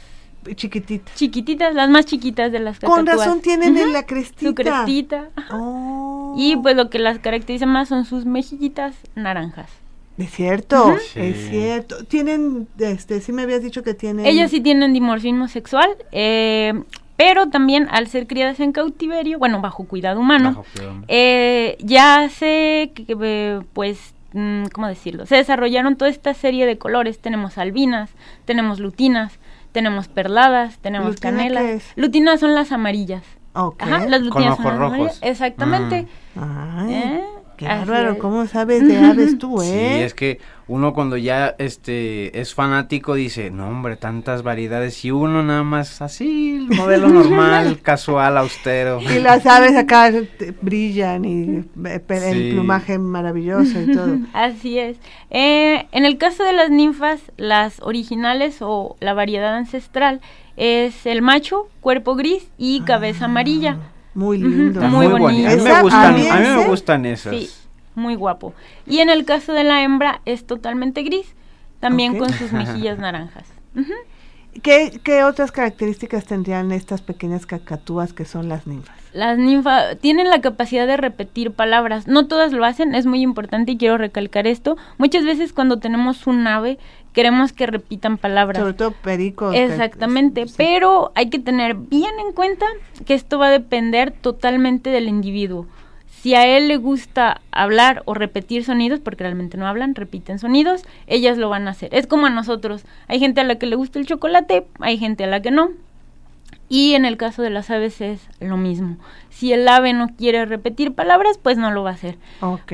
Chiquititas. Chiquititas, las más chiquitas de las cacatúas. Con razón tienen en la crestita. Su crestita. Oh. Y pues lo que las caracteriza más son sus mejillitas naranjas. Es cierto, es Sí. cierto. Tienen, este, sí me habías dicho que tienen. Ellas sí tienen dimorfismo sexual, eh, pero también al ser criadas en cautiverio, bueno, bajo cuidado humano, Bajo cuidado. eh, ya que, eh, pues, mm, ¿cómo decirlo? Se desarrollaron toda esta serie de colores. Tenemos albinas, tenemos lutinas, tenemos perladas, tenemos ¿Lutina canelas. qué es? Lutinas son las amarillas. Ok. Ajá, las Con lutinas son ojos las rojos. amarillas. Exactamente. Ay, ¿Eh? Qué Así bárbaro, es. ¿cómo sabes de aves tú, [LAUGHS] Sí, eh? es que uno cuando ya este es fanático dice, no hombre, tantas variedades y uno nada más así, el modelo normal, [LAUGHS] casual, austero. Y las aves [LAUGHS] acá brillan y el Sí. plumaje maravilloso y todo. Así es. Eh, en el caso de las ninfas, las originales o la variedad ancestral es el macho, cuerpo gris y cabeza amarilla. Muy lindo. Muy boni- bonito. A mí me gustan, a mí a mí me ese- gustan esas. Sí, muy guapo. Y en el caso de la hembra es totalmente gris, también con sus mejillas naranjas. ¿Qué, ¿Qué otras características tendrían estas pequeñas cacatúas que son las ninfas? Las ninfas tienen la capacidad de repetir palabras. No todas lo hacen, es muy importante y quiero recalcar esto. Muchas veces cuando tenemos un ave queremos que repitan palabras. Sobre todo pericos. que- Exactamente, sí. pero hay que tener bien en cuenta que esto va a depender totalmente del individuo. Si a él le gusta hablar o repetir sonidos, porque realmente no hablan, repiten sonidos, ellas lo van a hacer. Es como a nosotros. Hay gente a la que le gusta el chocolate, hay gente a la que no. Y en el caso de las aves es lo mismo. Si el ave no quiere repetir palabras, pues no lo va a hacer.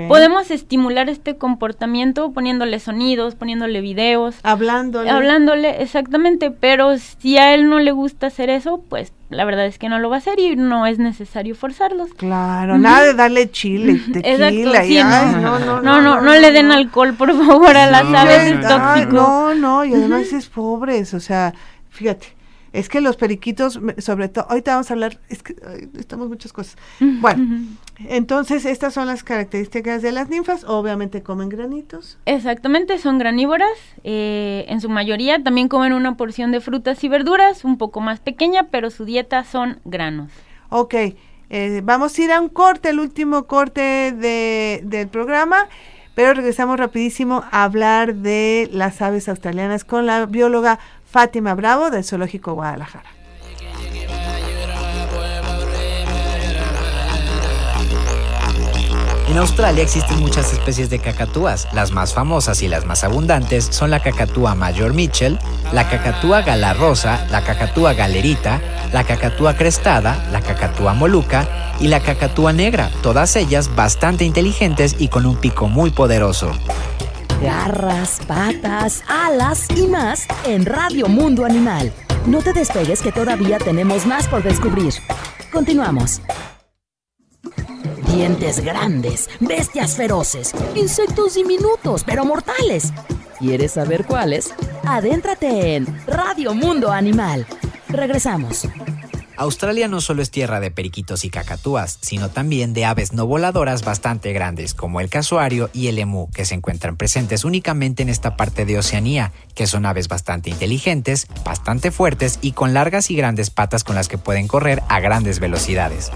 Podemos estimular este comportamiento poniéndole sonidos, poniéndole videos, Hablándole. hablándole exactamente, pero si a él no le gusta hacer eso, pues la verdad es que no lo va a hacer y no es necesario forzarlos. Claro, nada de darle chile, tequila y no. no, no, No, no, no le den alcohol, por favor, a las aves, es tóxico. no, no, y además es pobres, o sea, fíjate, Es que los periquitos, sobre todo, ahorita vamos a hablar, es que ay, estamos muchas cosas. Bueno, [LAUGHS] entonces estas son las características de las ninfas. Obviamente comen granitos. Exactamente, son granívoras. eh, en su mayoría también comen una porción de frutas y verduras, un poco más pequeña, pero su dieta son granos. Ok, eh, vamos a ir a un corte, el último corte de, del programa, pero regresamos rapidísimo a hablar de las aves australianas con la bióloga Fátima Bravo del Zoológico Guadalajara. En Australia existen muchas especies de cacatúas. Las más famosas y las más abundantes son la cacatúa mayor Mitchell, la cacatúa galarrosa, la cacatúa galerita, la cacatúa crestada, la cacatúa moluca y la cacatúa negra, todas ellas bastante inteligentes y con un pico muy poderoso. Garras, patas, alas y más en Radio Mundo Animal. No te despegues que todavía tenemos más por descubrir. Continuamos. Dientes grandes, bestias feroces, insectos diminutos pero mortales. ¿Quieres saber cuáles? Adéntrate en Radio Mundo Animal. Regresamos. Australia no solo es tierra de periquitos y cacatúas, sino también de aves no voladoras bastante grandes, como el casuario y el emú, que se encuentran presentes únicamente en esta parte de Oceanía, que son aves bastante inteligentes, bastante fuertes y con largas y grandes patas con las que pueden correr a grandes velocidades.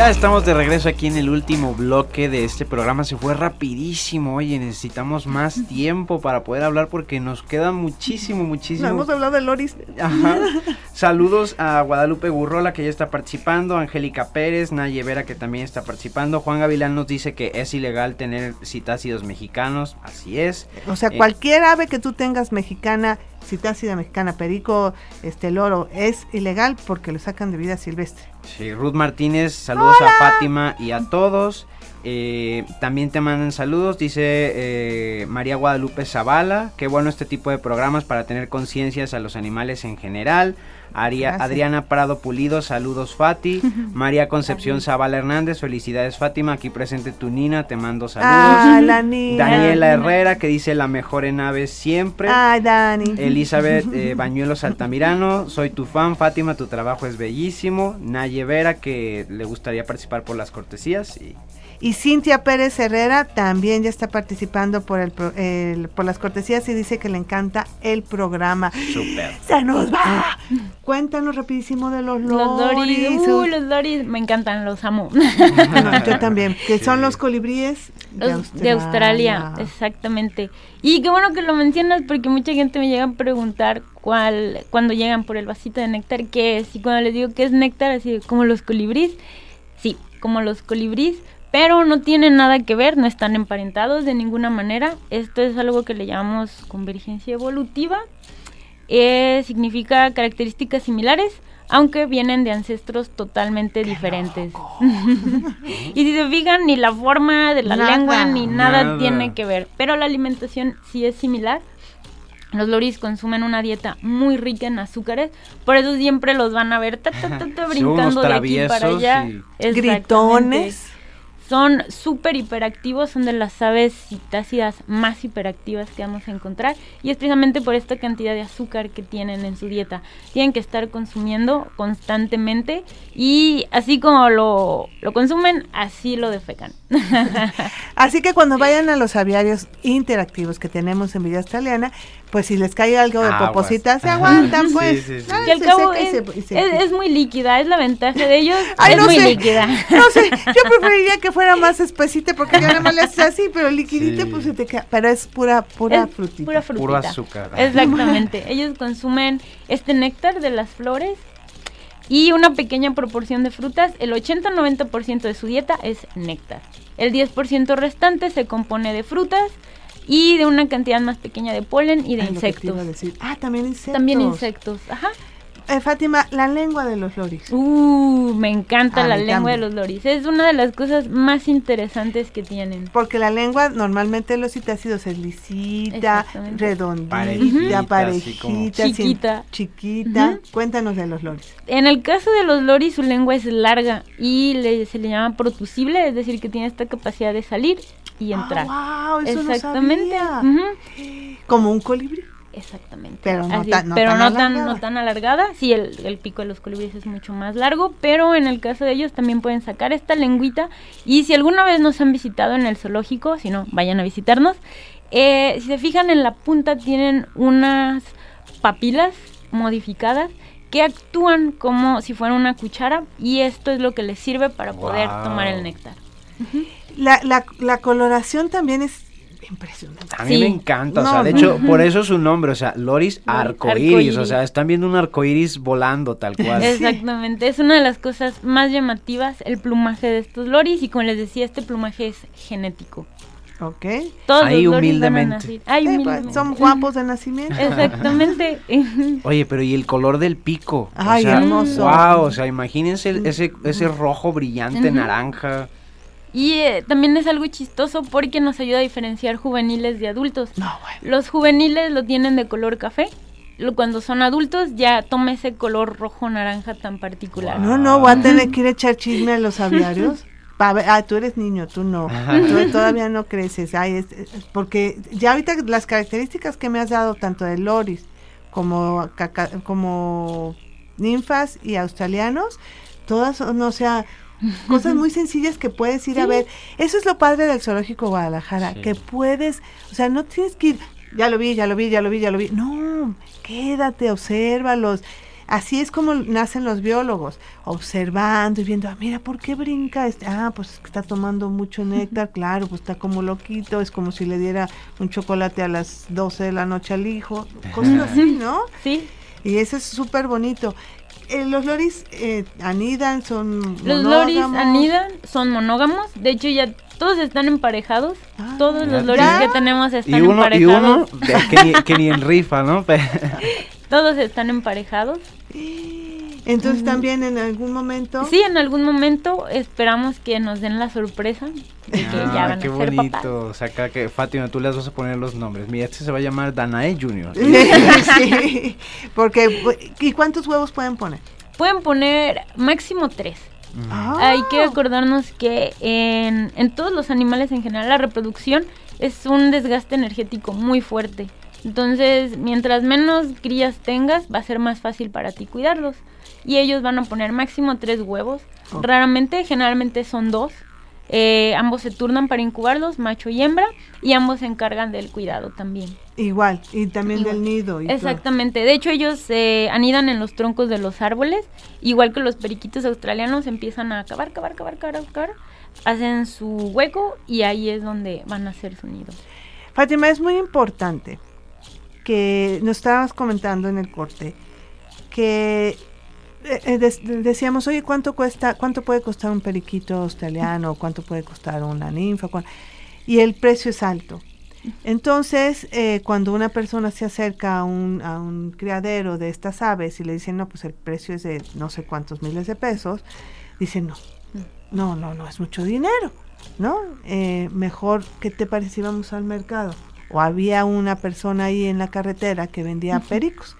Ya estamos de regreso aquí en el último bloque de este programa. Se fue rapidísimo. Oye, necesitamos más tiempo para poder hablar porque nos queda muchísimo, No muchísimo. hemos hablado de Loris. Ajá. [LAUGHS] Saludos a Guadalupe Gurrola que ya está participando, Angélica Pérez, Naye Vera que también está participando. Juan Gavilán nos dice que es ilegal tener citácidos mexicanos. Así es. O sea, Eh, cualquier ave que tú tengas mexicana, citácida mexicana, perico, este loro, es ilegal porque lo sacan de vida silvestre. Sí, Ruth Martínez, saludos a Fátima y a todos. Eh, también te mandan saludos, dice eh, María Guadalupe Zavala. Qué bueno este tipo de programas para tener conciencias a los animales en general. Aria-. Adriana Prado Pulido, saludos Fati. [LAUGHS] María Concepción Zavala Hernández, felicidades Fátima. Aquí presente tu Nina, te mando saludos. Ah, la. Daniela Herrera que dice la mejor en aves siempre. Ay, Dani. Elizabeth [LAUGHS] eh, Bañuelos Altamirano, soy tu fan, Fátima, tu trabajo es bellísimo. Naye Vera, que le gustaría participar por las cortesías. Y Y Cintia Pérez Herrera también ya está participando por el, pro- el- por las cortesías y dice que le encanta el programa. súper. ¡Se nos va! Cuéntanos rapidísimo de los Los loris, loris. uh, los loris me encantan, los amo. [LAUGHS] Yo también. Que son los colibríes Los de Australia, exactamente. Y qué bueno que lo mencionas porque mucha gente me llega a preguntar cuál, cuando llegan por el vasito de néctar, qué es. Y cuando les digo que es néctar, así de, como los colibríes, sí, como los colibríes, pero no tienen nada que ver, no están emparentados de ninguna manera. Esto es algo que le llamamos convergencia evolutiva. Eh, significa características similares, aunque vienen de ancestros totalmente diferentes. [LAUGHS] y si se fijan, ni la forma de la Nada. lengua ni nada, Nada. tiene que ver. Pero la alimentación sí es similar. Los loris consumen una dieta muy rica en azúcares, por eso siempre los van a ver ta, ta, ta, ta, [LAUGHS] Son unos brincando de aquí para allá. y-. Gritones. Son súper hiperactivos, son de las aves citácidas más hiperactivas que vamos a encontrar y es precisamente por esta cantidad de azúcar que tienen en su dieta. Tienen que estar consumiendo constantemente y así como lo, lo consumen, así lo defecan. [LAUGHS] Así que cuando vayan a los aviarios interactivos que tenemos en Villa Australiana, pues si les cae algo de Aguas. poposita, se aguantan, pues. sí, sí. Y al se cabo seca y es, se- y se- es- es muy líquida, es la ventaja de ellos, [LAUGHS] Ay, es no muy sé. líquida. [LAUGHS] No sé, yo [LAUGHS] preferiría que fuera más espesita porque ya nada más le haces así, pero liquidita Sí. pues se te queda. Pero es pura, pura Es frutita. Pura frutita. Puro azúcar. Exactamente. Ellos consumen este néctar de las flores y una pequeña proporción de frutas. El 80-90% de su dieta es néctar. El 10% restante se compone de frutas y de una cantidad más pequeña de polen y de Ay, te insectos. decir. Ah, también insectos. También insectos, ajá. Eh, Fátima, la lengua de los loris. Uh, me encanta A la lengua de los loris. Es una de las cosas más interesantes que tienen. Porque la lengua normalmente en los citácidos es lisita, redondita, Parejita, parejita, así como- sin- Chiquita. chiquita. Cuéntanos de los loris. En el caso de los loris, su lengua es larga y le- se le llama protusible, es decir, que tiene esta capacidad de salir y entrar. Ah, wow, eso Exactamente. no sabía. ujú, Como un colibrí. Exactamente. Pero no Así tan- no pero tan no tan, alargada. no tan alargada. Sí, el, el pico de los colibríes es mucho más largo, pero en el caso de ellos también pueden sacar esta lengüita. Y si alguna vez nos han visitado en el zoológico, si no, vayan a visitarnos. eh, si se fijan en la punta tienen unas papilas modificadas que actúan como si fuera una cuchara y esto es lo que les sirve para poder Wow. tomar el néctar. La, la, la coloración también es impresionante. A mí Sí. me encanta, o sea, de hecho, por eso su nombre, o sea, Loris arcoíris, arcoíris. o sea, están viendo un arcoíris volando tal cual. [LAUGHS] Exactamente, es una de las cosas más llamativas el plumaje de estos loris y como les decía, este plumaje es genético. ¿Ok? Todos Ahí los loris van a humildemente. Ay, Sí, pues, humildemente. son guapos de nacimiento. Exactamente. [LAUGHS] Oye, pero y el color del pico. Ay, o sea, hermoso. Wow, o sea, imagínense ese, ese rojo brillante, naranja. Y eh, también es algo chistoso porque nos ayuda a diferenciar juveniles de adultos. No, bueno. Los juveniles lo tienen de color café. lo- Cuando son adultos ya toma ese color rojo naranja tan particular. No, no, voy a tener que ir a echar chisme a los aviarios. [LAUGHS] Ah, tú eres niño, tú no. Tú todavía no creces. Ay, es- es- porque ya ahorita las características que me has dado, tanto de loris como, caca- como ninfas y australianos, todas son, o sea, cosas muy sencillas que puedes ir a ver. Eso es lo padre del Zoológico Guadalajara, Sí. que puedes, o sea, no tienes que ir, ya lo vi, ya lo vi, ya lo vi, ya lo vi. No, quédate, obsérvalos. Así es como nacen los biólogos, observando y viendo, ah, mira, ¿por qué brinca? Este? Ah, pues es que está tomando mucho néctar, claro, pues está como loquito, es como si le diera un chocolate a las 12 de la noche al hijo, cosas así, ¿no? Sí, Y eso es súper bonito. Eh, los loris eh, anidan, son los loris monógamos. anidan, son monógamos. De hecho, ya todos están emparejados. Ah, todos los loris ¿Ya? que tenemos están Y uno, y emparejados. uno de- que, ni, que ni en rifa, ¿no? [LAUGHS] Todos están emparejados. Entonces también en algún momento... Sí, en algún momento esperamos que nos den la sorpresa de que ya Ah, van qué a ser papás. bonito. O sea, acá que Fátima, tú les vas a poner los nombres. Mira, este se va a llamar Danae Junior. [LAUGHS] sí, porque ¿y cuántos huevos pueden poner? Pueden poner máximo tres. Ah. Hay que acordarnos que en, en todos los animales en general la reproducción es un desgaste energético muy fuerte. Entonces, mientras menos crías tengas, va a ser más fácil para ti cuidarlos. Y ellos van a poner máximo tres huevos. Raramente, generalmente son dos. Eh, ambos se turnan para incubarlos, macho y hembra, y ambos se encargan del cuidado también. Igual, y también Igual. del nido. y todo. Exactamente. De hecho, ellos eh, anidan en los troncos de los árboles, igual que los periquitos australianos empiezan a cavar, cavar, cavar, cavar, cavar, hacen su hueco y ahí es donde van a hacer su nido. Fátima, es muy importante que nos estabas comentando en el corte que eh, eh, des- decíamos, oye, ¿cuánto cuesta, cuánto puede costar un periquito australiano? ¿Cuánto puede costar una ninfa? ¿Cuán-?" Y el precio es alto. Entonces, eh, cuando una persona se acerca a un, a un criadero de estas aves y le dicen, no, pues el precio es de no sé cuántos miles de pesos, dicen, no, no, no, no, es mucho dinero, ¿no? Eh, mejor, ¿qué te parece si vamos al mercado? O había una persona ahí en la carretera que vendía pericos.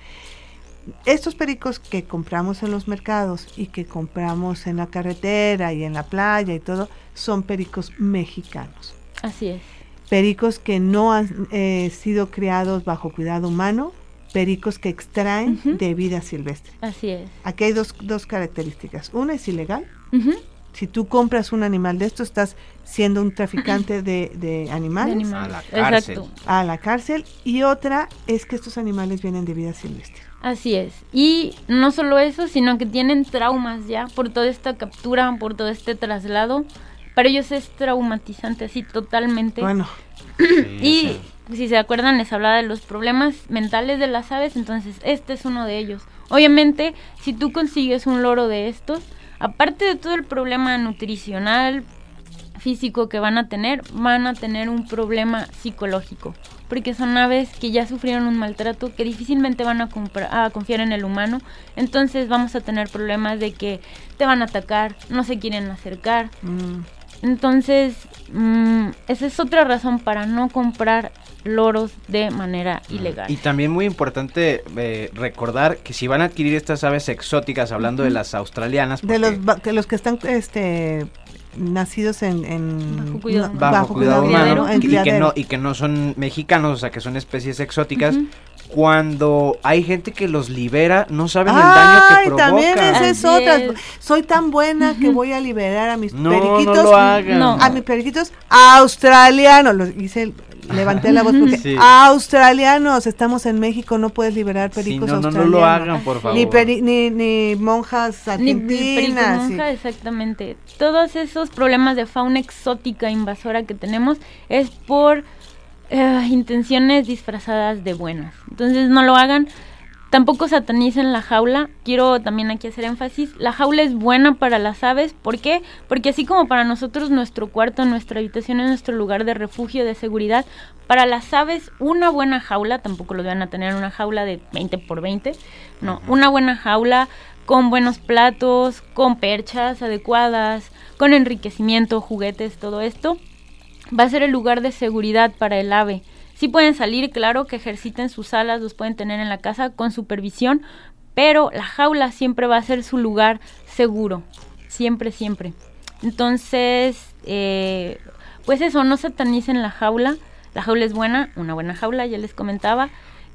Estos pericos que compramos en los mercados y que compramos en la carretera y en la playa y todo, son pericos mexicanos. Así es. Pericos que no han eh, sido criados bajo cuidado humano, pericos que extraen de vida silvestre. Así es. Aquí hay dos, dos características. Una es ilegal. Si tú compras un animal de esto, estás siendo un traficante de, de de animales animales. A la cárcel. Exacto. a la cárcel. Y otra es que estos animales vienen de vida silvestre. Así es. Y no solo eso, sino que tienen traumas ya por toda esta captura, por todo este traslado. Para ellos es traumatizante, así totalmente. Bueno, [CLEARS THROAT] Y si se acuerdan, les hablaba de los problemas mentales de las aves, entonces este es uno de ellos. Obviamente, si tú consigues un loro de estos, aparte de todo el problema nutricional, físico que van a tener, van a tener un problema psicológico. Porque son aves que ya sufrieron un maltrato, que difícilmente van a, a confiar en el humano. Entonces vamos a tener problemas de que te van a atacar, no se quieren acercar. Mm. Entonces, mm, esa es otra razón para no comprar loros de manera ilegal. Y también muy importante eh, recordar que si van a adquirir estas aves exóticas, hablando de las australianas, de los que los que están este nacidos en, bajo cuidado, humano, y, que no, y que no son mexicanos, o sea, que son especies exóticas. Cuando hay gente que los libera, no saben el daño que provoca. también esa es otra. Soy tan buena que voy a liberar a mis periquitos. No lo hagan. A mis periquitos australianos. Los hice levanté la voz porque australianos, estamos en México, no puedes liberar pericos no, australianos. No, lo hagan, por favor. Ni, ni, monjas argentinas. Ni, monja, exactamente. Todos esos problemas de fauna exótica invasora que tenemos es por eh, intenciones disfrazadas de buenas. Entonces no lo hagan. Tampoco satanicen la jaula. Quiero también aquí hacer énfasis. La jaula es buena para las aves. ¿Por qué? Porque así como para nosotros nuestro cuarto, nuestra habitación es nuestro lugar de refugio, de seguridad, para las aves una buena jaula, tampoco lo van a tener una jaula de 20 por 20, no, una buena jaula con buenos platos, con perchas adecuadas, con enriquecimiento, juguetes, todo esto, va a ser el lugar de seguridad para el ave. Sí pueden salir, claro, que ejerciten sus alas, los pueden tener en la casa con supervisión, pero la jaula siempre va a ser su lugar seguro, siempre, siempre. Entonces, eh, pues eso, no satanicen la jaula, la jaula es buena, una buena jaula, ya les comentaba,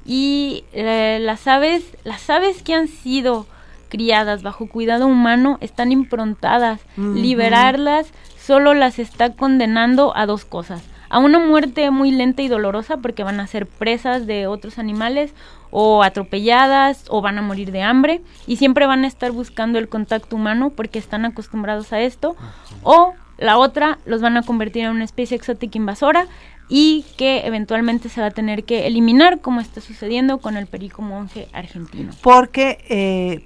y eh, las aves, las aves que han sido criadas bajo cuidado humano están improntadas, liberarlas solo las está condenando a dos cosas, a una muerte muy lenta y dolorosa porque van a ser presas de otros animales o atropelladas o van a morir de hambre y siempre van a estar buscando el contacto humano porque están acostumbrados a esto o la otra los van a convertir en una especie exótica invasora y que eventualmente se va a tener que eliminar como está sucediendo con el perico monje argentino. Porque eh,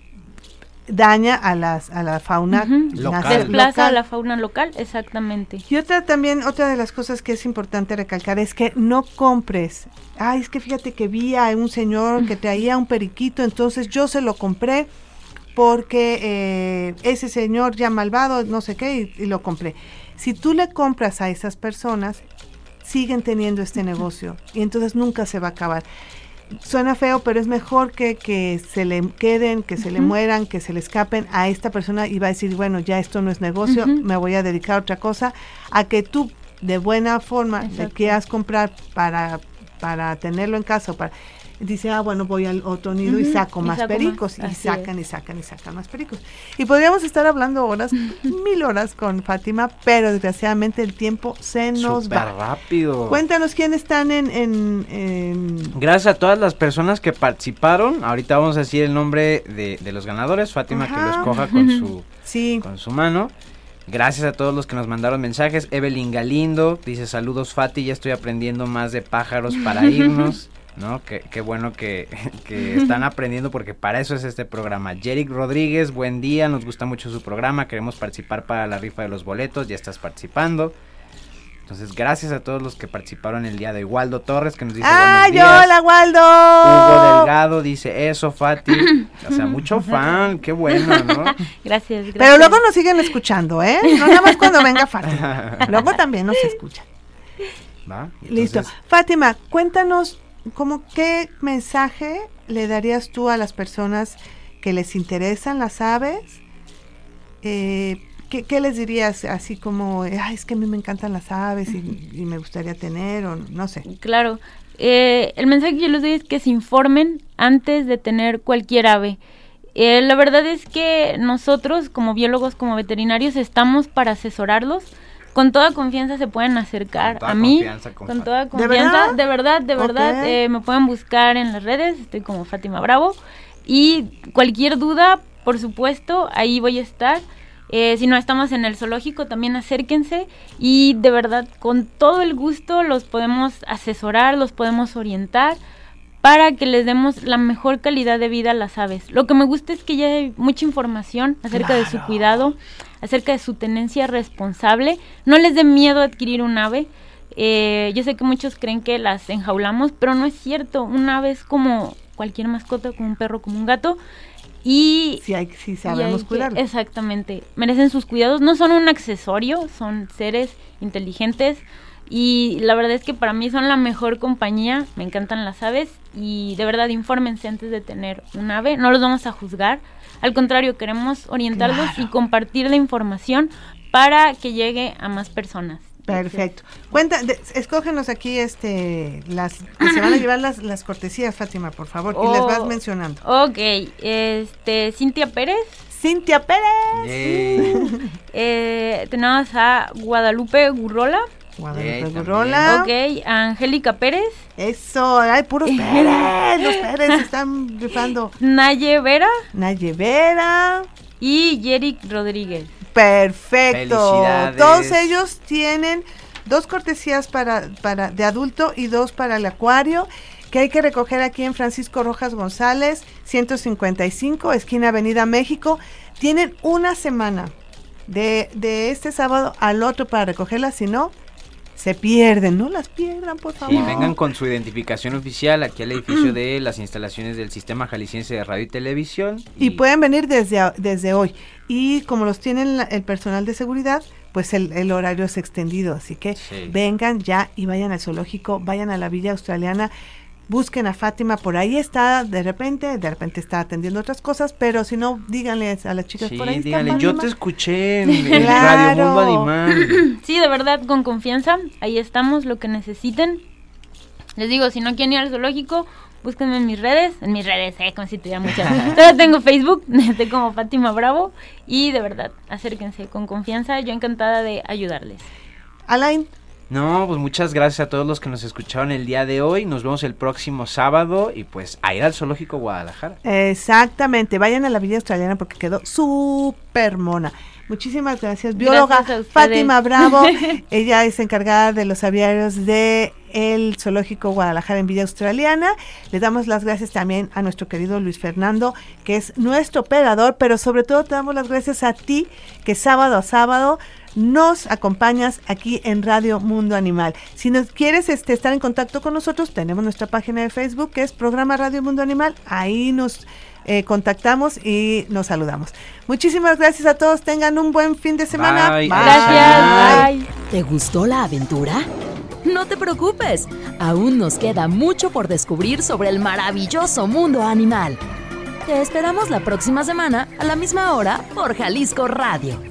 daña a las a la fauna local. Desplaza a la fauna local, exactamente. Y otra también, otra de las cosas que es importante recalcar es que no compres. Ay, es que fíjate que vi a un señor que traía un periquito, entonces yo se lo compré porque eh, ese señor ya malvado, no sé qué, y lo compré. Si tú le compras a esas personas, siguen teniendo este negocio y entonces nunca se va a acabar suena feo, pero es mejor que, que se le queden, que se le mueran, que se le escapen a esta persona y va a decir, bueno, ya esto no es negocio, me voy a dedicar a otra cosa, a que tú de buena forma le quieras comprar para, para tenerlo en casa, para dice, ah, bueno, voy al otro nido y saco más pericos. Y sacan y sacan y sacan más pericos. Y podríamos estar hablando horas, [LAUGHS] mil horas con Fátima, pero desgraciadamente el tiempo se nos va. rápido. Cuéntanos quiénes están en, en, Gracias a todas las personas que participaron. Ahorita vamos a decir el nombre de, los ganadores. Fátima que los coja con su, [LAUGHS] sí. con su mano. Gracias a todos los que nos mandaron mensajes. Evelyn Galindo dice saludos Fati, ya estoy aprendiendo más de pájaros para [LAUGHS] irnos. ¿No? Qué, bueno que, [LAUGHS] están aprendiendo porque para eso es este programa. Jerick Rodríguez, buen día, nos gusta mucho su programa, queremos participar para la rifa de los boletos, ya estás participando. Entonces, gracias a todos los que participaron el día de Waldo Torres, que nos dice ¡Ah, buenos días. hola, Waldo! Hugo Delgado dice eso, Fati. [CLEARS THROAT] O sea, mucho fan, qué bueno, ¿no? [LAUGHS] Gracias, gracias. Pero luego nos siguen escuchando, ¿eh? No nada más cuando venga Fátima. [LAUGHS] Luego también nos escuchan. ¿Va? Listo. Fátima, cuéntanos ¿cómo qué mensaje le darías tú a las personas que les interesan las aves? Eh, ¿qué, les dirías así como, es que a mí me encantan las aves y, me gustaría tener o no sé? Claro, eh, el mensaje que yo les doy es que se informen antes de tener cualquier ave. Eh, la verdad es que nosotros como biólogos, como veterinarios, estamos para asesorarlos con toda confianza se pueden acercar a mí. Con, toda confianza. ¿De verdad? De verdad, eh, me pueden buscar en las redes. Estoy como Fátima Bravo. Y cualquier duda, por supuesto, ahí voy a estar. Eh, si no estamos en el zoológico, también acérquense y de verdad con todo el gusto los podemos asesorar, los podemos orientar para que les demos la mejor calidad de vida a las aves. Lo que me gusta es que ya hay mucha información acerca de su cuidado acerca de su tenencia responsable. No les dé miedo adquirir un ave. Eh, yo sé que muchos creen que las enjaulamos, pero no es cierto. Una vez como cualquier mascota, como un perro, como un gato, y si, hay, si sabemos cuidarlos. Exactamente. Merecen sus cuidados. No son un accesorio, son seres inteligentes. Y la verdad es que para mí son la mejor compañía. Me encantan las aves. Y de verdad, infórmense antes de tener un ave. No los vamos a juzgar. Al contrario, queremos orientarlos y compartir la información para que llegue a más personas. Perfecto. Cuenta, escógenos aquí este las se van a llevar las, las cortesías, Fátima, por favor, y les vas oh, mencionando. Ok, este Cintia Pérez. Cintia Pérez. [LAUGHS] eh, tenemos a Guadalupe Gurrola. Guadalupe Gurrola. Ok, Angélica Pérez. Eso, hay puros [LAUGHS] Pérez, los Pérez están rifando. Naye Vera. Naye Vera. Y Yerick Rodríguez. Perfecto. Todos ellos tienen dos cortesías para, para de adulto y dos para el acuario que hay que recoger aquí en Francisco Rojas González, 155, esquina Avenida México. Tienen una semana de, de este sábado al otro para recogerlas, si no, se pierden, no las pierdan, por favor. Y vengan con su identificación oficial aquí al edificio de las instalaciones del Sistema Jalisciense de Radio y Televisión. Y, pueden venir desde, desde hoy. Y como los tienen el personal de seguridad, pues el, horario es extendido. Así que vengan ya y vayan al zoológico, vayan a la Villa Australiana busquen a Fátima, por ahí está, de repente, de repente está atendiendo otras cosas, pero si no, díganle a las chicas por ahí. Díganle, yo te escuché en, [LAUGHS] Radio Mundo. [CLEARS THROAT] Sí, de verdad, con confianza, ahí estamos, lo que necesiten. Les digo, si no quieren ir al zoológico, búsquenme en mis redes, en mis redes, eh, como si tuviera muchas. [LAUGHS] Todavía tengo Facebook, [LAUGHS] estoy como Fátima Bravo, y de verdad, acérquense con confianza, yo encantada de ayudarles. Alain, no, pues muchas gracias a todos los que nos escucharon el día de hoy. Nos vemos el próximo sábado y pues a ir al Zoológico Guadalajara. Exactamente, vayan a la Villa Australiana porque quedó súper mona. Muchísimas gracias, bióloga Fátima Bravo. [LAUGHS] Ella es encargada de los aviarios de el Zoológico Guadalajara en Villa Australiana. Le damos las gracias también a nuestro querido Luis Fernando, que es nuestro operador, pero sobre todo te damos las gracias a ti, que sábado a sábado nos acompañas aquí en Radio Mundo Animal. Si nos quieres este, estar en contacto con nosotros, tenemos nuestra página de Facebook que es Programa Radio Mundo Animal. Ahí nos eh, contactamos y nos saludamos. Muchísimas gracias a todos. Tengan un buen fin de semana. Bye. Gracias. ¿Te gustó la aventura? No te preocupes. Aún nos queda mucho por descubrir sobre el maravilloso mundo animal. Te esperamos la próxima semana a la misma hora por Jalisco Radio